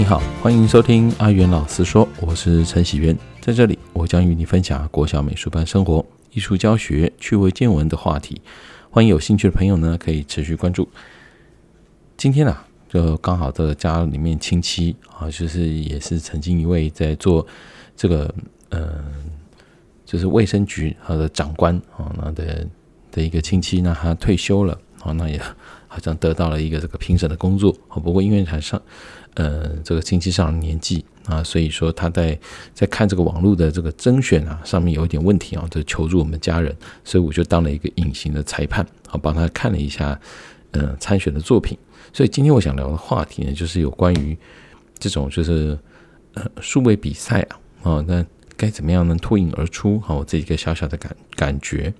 你好，欢迎收听阿元老师说，我是陈喜元，在这里我将与你分享国小美术班生活、艺术教学、趣味见闻的话题，欢迎有兴趣的朋友呢可以持续关注。今天啊，就刚好这个家里面亲戚啊，就是也是曾经一位在做这个嗯、就是卫生局他的长官啊，那的的一个亲戚，那他退休了啊，那也。好像得到了一个这个评审的工作啊，不过因为台上，呃，这个亲戚上了年纪啊，所以说他在在看这个网络的这个征选啊上面有一点问题啊，就求助我们家人，所以我就当了一个隐形的裁判，好帮他看了一下，呃，参选的作品。所以今天我想聊的话题呢，就是有关于这种就是呃数位比赛啊，啊，那该怎么样能脱颖而出？好，我这一个小小的感感觉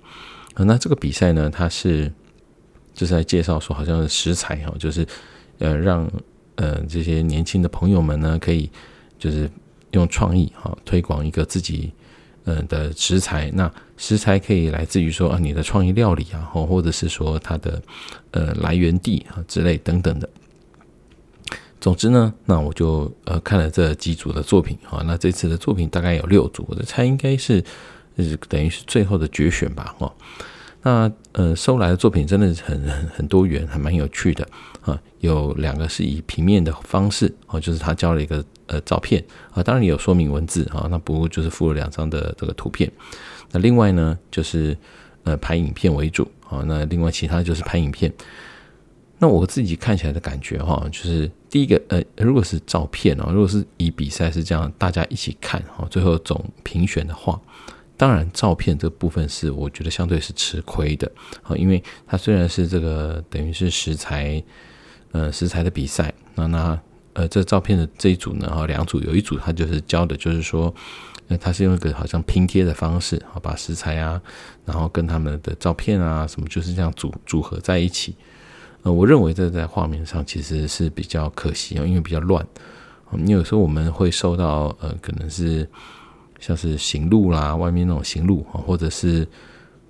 啊，那这个比赛呢，它是。就是在介绍说，好像是食材哈，就是呃，让呃这些年轻的朋友们呢，可以就是用创意哈，推广一个自己呃的食材。那食材可以来自于说啊，你的创意料理啊，或或者是说它的呃来源地啊之类等等的。总之呢，那我就呃看了这几组的作品哈，那这次的作品大概有六组，我的猜应该是是等于是最后的决选吧哈。那呃收来的作品真的很很很多元，还蛮有趣的啊。有两个是以平面的方式哦，就是他交了一个呃照片啊，当然也有说明文字啊。那不过就是附了两张的这个图片。那另外呢，就是呃拍影片为主啊。那另外其他就是拍影片。那我自己看起来的感觉哈，就是第一个呃，如果是照片啊，如果是以比赛是这样大家一起看哈，最后总评选的话。当然，照片这部分是我觉得相对是吃亏的啊，因为它虽然是这个等于是食材，呃，食材的比赛，那那呃，这照片的这一组呢，哈，两组有一组它就是教的，就是说，呃，它是用一个好像拼贴的方式，啊，把食材啊，然后跟他们的照片啊什么就是这样组组合在一起，呃，我认为这在画面上其实是比较可惜啊，因为比较乱，你有时候我们会受到呃，可能是。像是行路啦，外面那种行路啊，或者是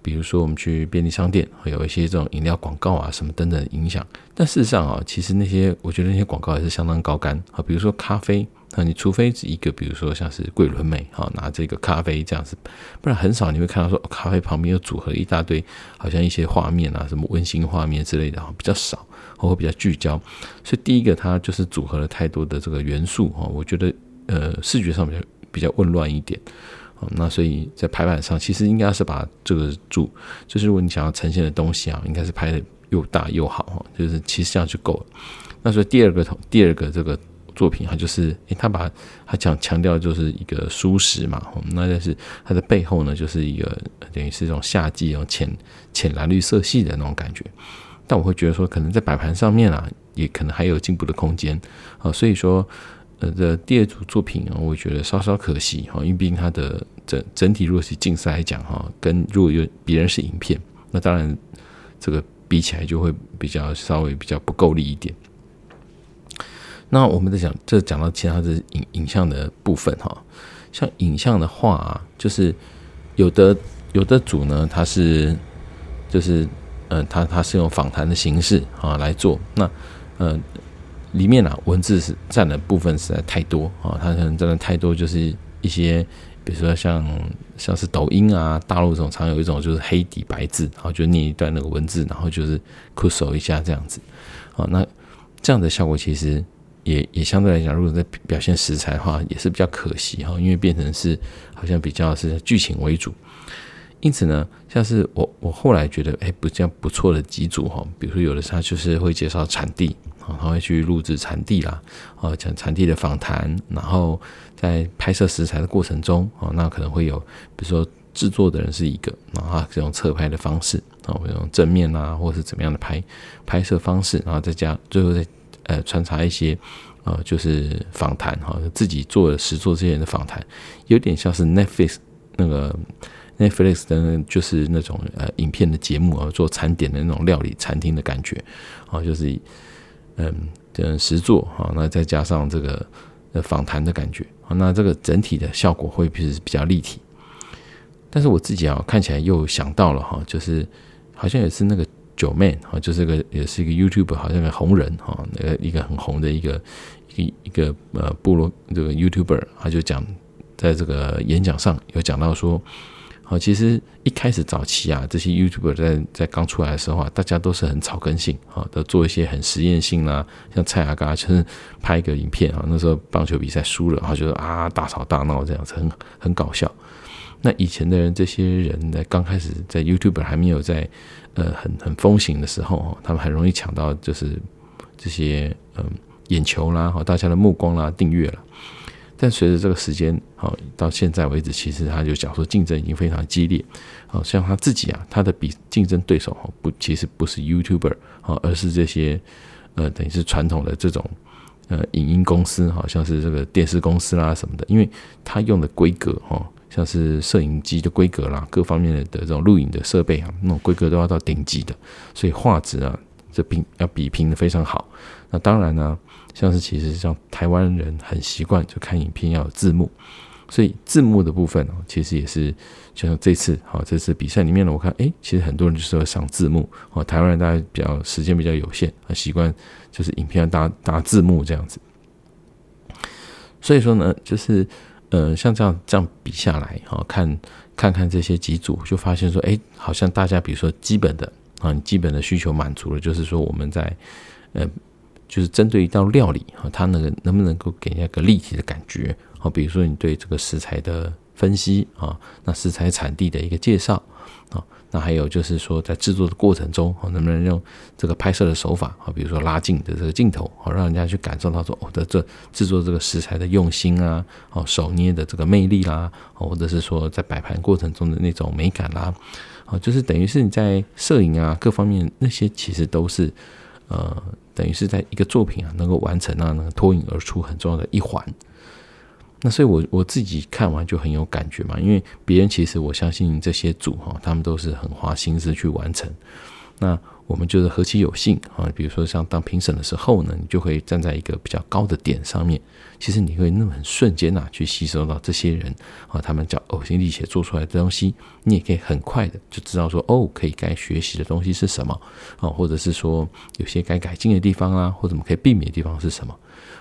比如说我们去便利商店，会有一些这种饮料广告啊，什么等等影响。但事实上啊，其实那些我觉得那些广告也是相当高干啊。比如说咖啡啊，你除非是一个，比如说像是桂纶镁哈，拿这个咖啡这样子，不然很少你会看到说咖啡旁边又组合一大堆，好像一些画面啊，什么温馨画面之类的哈，比较少，或会比较聚焦。所以第一个它就是组合了太多的这个元素哈，我觉得呃视觉上比较。比较混乱一点，那所以在排版上，其实应该是把这个主，就是如果你想要呈现的东西啊，应该是拍的又大又好哈，就是其实这样就够了。那所以第二个第二个这个作品，它就是，诶，他把他讲强调就是一个舒适嘛，那但是它的背后呢，就是一个等于是这种夏季哦浅浅蓝绿色系的那种感觉。但我会觉得说，可能在摆盘上面啊，也可能还有进步的空间啊，所以说。呃，的第二组作品啊，我觉得稍稍可惜哈，因为毕竟它的整整体如果是竞赛来讲哈，跟如果有别人是影片，那当然这个比起来就会比较稍微比较不够力一点。那我们在讲，这讲到其他的影影像的部分哈，像影像的话啊，就是有的有的组呢，它是就是嗯，它它是用访谈的形式啊来做，那嗯。呃里面啊，文字是占的部分实在太多啊，它可能占的太多，就是一些，比如说像像是抖音啊，大陆这种常有一种就是黑底白字，然后就念一段那个文字，然后就是酷手一下这样子，啊，那这样的效果其实也也相对来讲，如果在表现食材的话，也是比较可惜哈，因为变成是好像比较是剧情为主。因此呢，像是我我后来觉得，哎，不这样不错的几组哈，比如说有的他就是会介绍产地啊，他会去录制产地啦，啊，讲产地的访谈，然后在拍摄食材的过程中啊，那可能会有，比如说制作的人是一个，然后这种侧拍的方式啊，会用正面啊，或者是怎么样的拍拍摄方式，然后再加最后再呃穿插一些呃就是访谈哈，自己做的实作这些人的访谈，有点像是 Netflix 那个。Netflix 的就是那种呃影片的节目啊，做餐点的那种料理餐厅的感觉啊，就是嗯，这实作啊，那再加上这个访谈的感觉啊，那这个整体的效果会比比较立体。但是我自己啊看起来又想到了哈，就是好像也是那个九妹啊，就是个也是一个 YouTube 好像个红人哈，那个一个很红的一个一个一个呃部落这个 YouTuber，他就讲在这个演讲上有讲到说。哦，其实一开始早期啊，这些 YouTuber 在在刚出来的时候啊，大家都是很草根性啊，都做一些很实验性啦，像蔡阿嘎就是拍一个影片啊，那时候棒球比赛输了，然后就啊大吵大闹这样子，很很搞笑。那以前的人，这些人在刚开始在 YouTuber 还没有在呃很很风行的时候，他们很容易抢到就是这些嗯眼球啦，大家的目光啦，订阅了。但随着这个时间，好到现在为止，其实他就讲说竞争已经非常激烈。好像他自己啊，他的比竞争对手哦不，其实不是 YouTuber 哦而是这些呃，等于是传统的这种呃影音公司，好像是这个电视公司啦什么的，因为他用的规格哈，像是摄影机的规格啦，各方面的这种录影的设备啊，那种规格都要到顶级的，所以画质啊，这比要比拼的非常好。那当然呢。像是其实像台湾人很习惯就看影片要有字幕，所以字幕的部分哦，其实也是就像这次好这次比赛里面呢，我看诶，其实很多人就是要上字幕哦。台湾人大家比较时间比较有限，很习惯就是影片要搭搭字幕这样子。所以说呢，就是呃像这样这样比下来哈，看看看这些几组，就发现说诶，好像大家比如说基本的啊，你基本的需求满足了，就是说我们在呃。就是针对一道料理哈，它能能不能够给人家一个立体的感觉？好，比如说你对这个食材的分析啊，那食材产地的一个介绍啊，那还有就是说在制作的过程中啊，能不能用这个拍摄的手法啊，比如说拉近的这个镜头，好，让人家去感受到说我的这制作这个食材的用心啊，哦，手捏的这个魅力啦，或者是说在摆盘过程中的那种美感啦，啊，就是等于是你在摄影啊各方面那些其实都是呃。等于是在一个作品啊，能够完成啊，能够脱颖而出很重要的一环。那所以我，我我自己看完就很有感觉嘛，因为别人其实我相信这些组哈，他们都是很花心思去完成。那我们就是何其有幸啊！比如说像当评审的时候呢，你就会站在一个比较高的点上面，其实你会那么很瞬间呐，去吸收到这些人啊，他们叫呕心沥血做出来的东西，你也可以很快的就知道说哦，可以该学习的东西是什么啊，或者是说有些该改进的地方啊，或者我们可以避免的地方是什么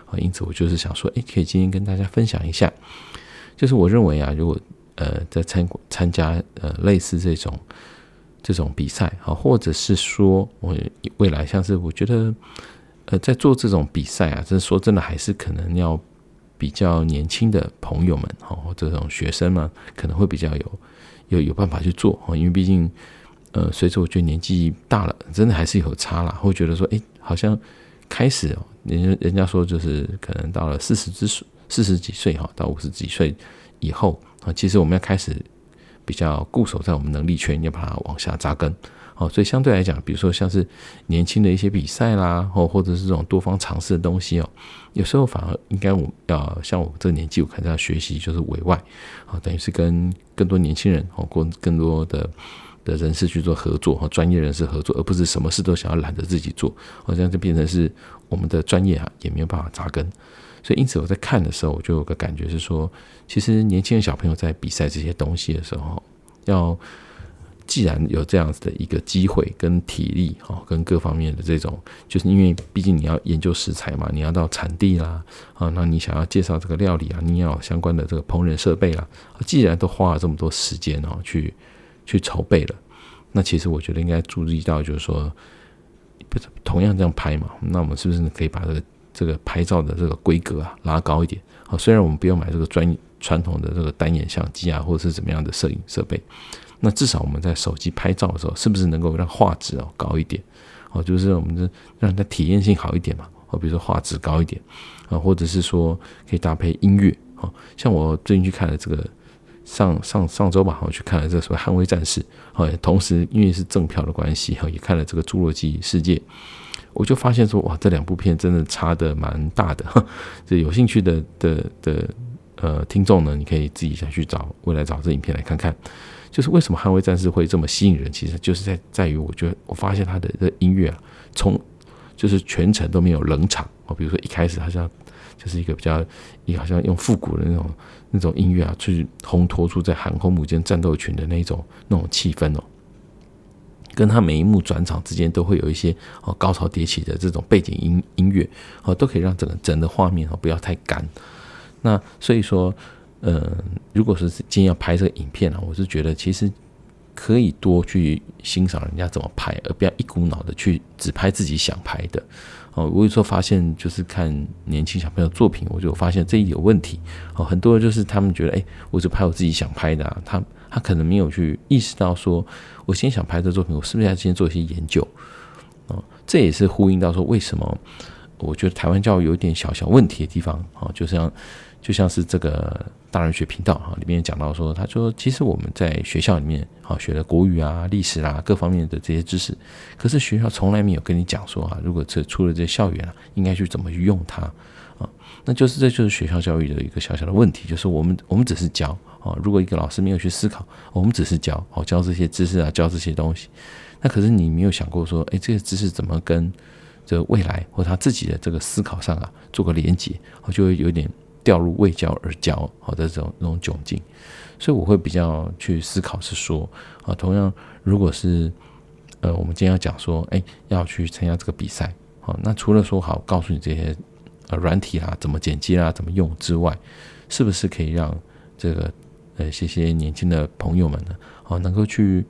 啊？因此，我就是想说，诶，可以今天跟大家分享一下，就是我认为啊，如果呃在参参加呃类似这种。这种比赛啊，或者是说我未来像是我觉得，呃，在做这种比赛啊，这说真的还是可能要比较年轻的朋友们哈，这种学生嘛，可能会比较有有有办法去做哈，因为毕竟呃，随着我觉得年纪大了，真的还是有差啦，会觉得说，哎，好像开始哦，人人家说就是可能到了四十之四十几岁哈，到五十几岁以后啊，其实我们要开始。比较固守在我们能力圈，要把它往下扎根，好，所以相对来讲，比如说像是年轻的一些比赛啦，或或者是这种多方尝试的东西哦，有时候反而应该我要像我这个年纪，我可能要学习就是委外，啊，等于是跟更多年轻人哦，或更多的的人士去做合作和专业人士合作，而不是什么事都想要揽着自己做，好像就变成是我们的专业啊也没有办法扎根。所以，因此我在看的时候，我就有个感觉是说，其实年轻的小朋友在比赛这些东西的时候，要既然有这样子的一个机会跟体力哈，跟各方面的这种，就是因为毕竟你要研究食材嘛，你要到产地啦啊，那你想要介绍这个料理啊，你要有相关的这个烹饪设备啦，既然都花了这么多时间哦，去去筹备了，那其实我觉得应该注意到，就是说，不是同样这样拍嘛，那我们是不是可以把这个。这个拍照的这个规格啊，拉高一点。好，虽然我们不用买这个专传统的这个单眼相机啊，或者是怎么样的摄影设备，那至少我们在手机拍照的时候，是不是能够让画质哦高一点？哦，就是我们这让它体验性好一点嘛。哦，比如说画质高一点啊，或者是说可以搭配音乐。哦，像我最近去看了这个上上上周吧，我去看了这个所谓《捍卫战士》。哦，同时因为是赠票的关系，哈，也看了这个《侏罗纪世界》。我就发现说，哇，这两部片真的差得蛮大的。这有兴趣的的的呃听众呢，你可以自己再去找未来找这影片来看看。就是为什么《捍卫战士》会这么吸引人，其实就是在在于，我觉得我发现他的这音乐啊，从就是全程都没有冷场哦。比如说一开始好像就是一个比较，一好像用复古的那种那种音乐啊，去烘托出在航空母舰战斗群的那种那种气氛哦。跟他每一幕转场之间都会有一些哦高潮迭起的这种背景音音乐哦，都可以让整个整个画面哦不要太干。那所以说，呃，如果是今天要拍这个影片啊，我是觉得其实可以多去欣赏人家怎么拍，而不要一股脑的去只拍自己想拍的。哦，我有时候发现就是看年轻小朋友作品，我就发现这一有问题。哦，很多人就是他们觉得，哎，我就拍我自己想拍的啊，他他可能没有去意识到说，我先想拍这作品，我是不是要先做一些研究？哦，这也是呼应到说，为什么我觉得台湾教育有点小小问题的地方。哦，就像。就像是这个大人学频道哈，里面讲到说，他说其实我们在学校里面啊学的国语啊、历史啊各方面的这些知识，可是学校从来没有跟你讲说啊，如果这出了这校园啊，应该去怎么去用它啊？那就是这就是学校教育的一个小小的问题，就是我们我们只是教啊，如果一个老师没有去思考，我们只是教哦，教这些知识啊，教这些东西，那可是你没有想过说，哎，这些知识怎么跟这未来或他自己的这个思考上啊做个连接，我就会有点。掉入为教而教好的这种那种窘境，所以我会比较去思考是说啊，同样如果是呃，我们今天要讲说，哎，要去参加这个比赛，好，那除了说好告诉你这些呃软体啦，怎么剪辑啦，怎么用之外，是不是可以让这个呃这些年轻的朋友们呢，哦，能够去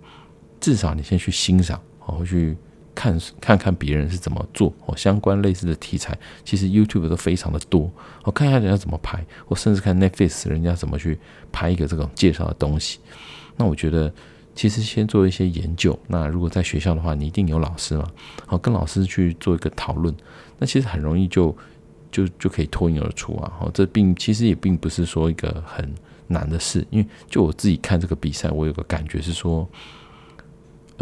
至少你先去欣赏，哦，去。看看看别人是怎么做哦，相关类似的题材，其实 YouTube 都非常的多。我看一下人家怎么拍，我甚至看 Netflix 人家怎么去拍一个这种介绍的东西。那我觉得，其实先做一些研究。那如果在学校的话，你一定有老师嘛，好跟老师去做一个讨论。那其实很容易就就就可以脱颖而出啊。哦，这并其实也并不是说一个很难的事，因为就我自己看这个比赛，我有个感觉是说。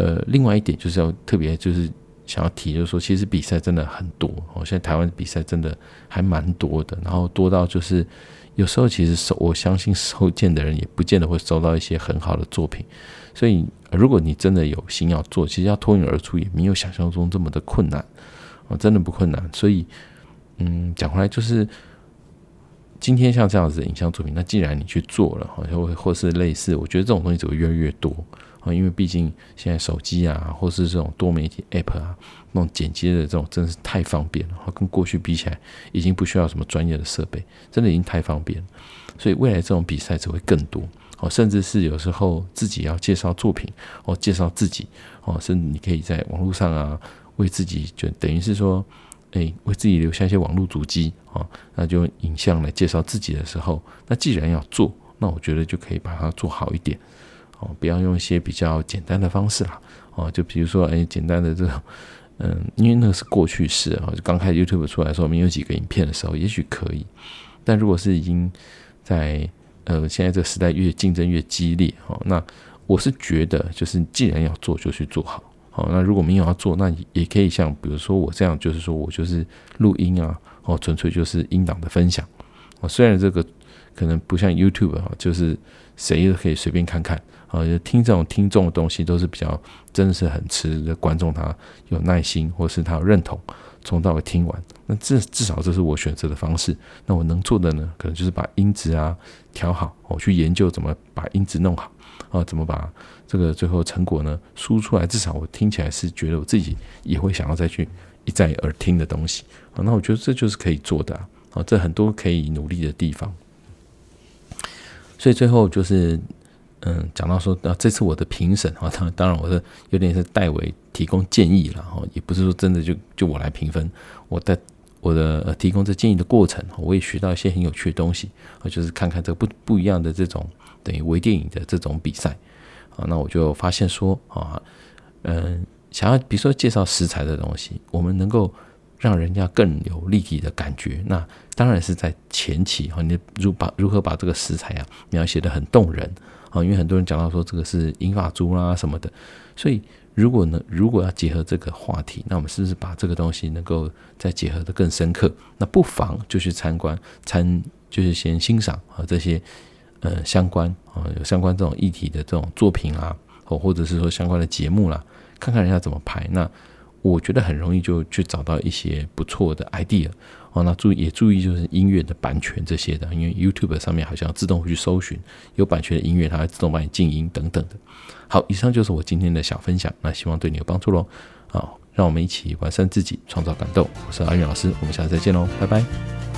呃，另外一点就是要特别就是想要提，就是说其实比赛真的很多哦，现在台湾比赛真的还蛮多的，然后多到就是有时候其实收我相信收件的人也不见得会收到一些很好的作品，所以如果你真的有心要做，其实要脱颖而出也没有想象中这么的困难哦，真的不困难。所以嗯，讲回来就是今天像这样子的影像作品，那既然你去做了，好像会或是类似，我觉得这种东西只会越来越多。啊，因为毕竟现在手机啊，或是这种多媒体 App 啊，那种剪辑的这种真的是太方便了。跟过去比起来，已经不需要什么专业的设备，真的已经太方便。所以未来这种比赛只会更多哦，甚至是有时候自己要介绍作品哦，介绍自己哦，甚至你可以在网络上啊，为自己就等于是说，哎，为自己留下一些网络足迹啊，那就影像来介绍自己的时候，那既然要做，那我觉得就可以把它做好一点。哦，不要用一些比较简单的方式啦。哦，就比如说，哎，简单的这种，嗯，因为那个是过去式啊。就刚开始 YouTube 出来的时候，没有几个影片的时候，也许可以。但如果是已经在呃现在这个时代越竞争越激烈，哦，那我是觉得，就是既然要做，就去做好。哦，那如果没有要做，那也可以像比如说我这样，就是说我就是录音啊，哦，纯粹就是音档的分享。哦，虽然这个可能不像 YouTube 啊，就是谁都可以随便看看。啊，就听这种听众的东西都是比较，真的是很吃的观众，他有耐心，或是他有认同，从到尾听完。那至至少这是我选择的方式。那我能做的呢，可能就是把音质啊调好，我去研究怎么把音质弄好，啊，怎么把这个最后成果呢输出来。至少我听起来是觉得我自己也会想要再去一再耳听的东西。啊，那我觉得这就是可以做的啊，这很多可以努力的地方。所以最后就是。嗯，讲到说，啊，这次我的评审啊，当当然我是有点是代为提供建议了哈，也不是说真的就就我来评分，我的我的呃提供这建议的过程，我也学到一些很有趣的东西啊，就是看看这个不不一样的这种等于微电影的这种比赛啊，那我就发现说啊，嗯，想要比如说介绍食材的东西，我们能够让人家更有立体的感觉，那当然是在前期哈，你如把如何把这个食材啊描写的很动人。啊，因为很多人讲到说这个是银发猪啦什么的，所以如果呢，如果要结合这个话题，那我们是不是把这个东西能够再结合的更深刻？那不妨就去参观参，就是先欣赏啊这些呃相关啊有相关这种议题的这种作品啊，或或者是说相关的节目啦，看看人家怎么拍。那我觉得很容易就去找到一些不错的 idea 哦。那注意也注意就是音乐的版权这些的，因为 YouTube 上面好像自动会去搜寻有版权的音乐，它会自动帮你静音等等的。好，以上就是我今天的小分享，那希望对你有帮助喽。好，让我们一起完善自己，创造感动。我是阿云老师，我们下次再见喽，拜拜。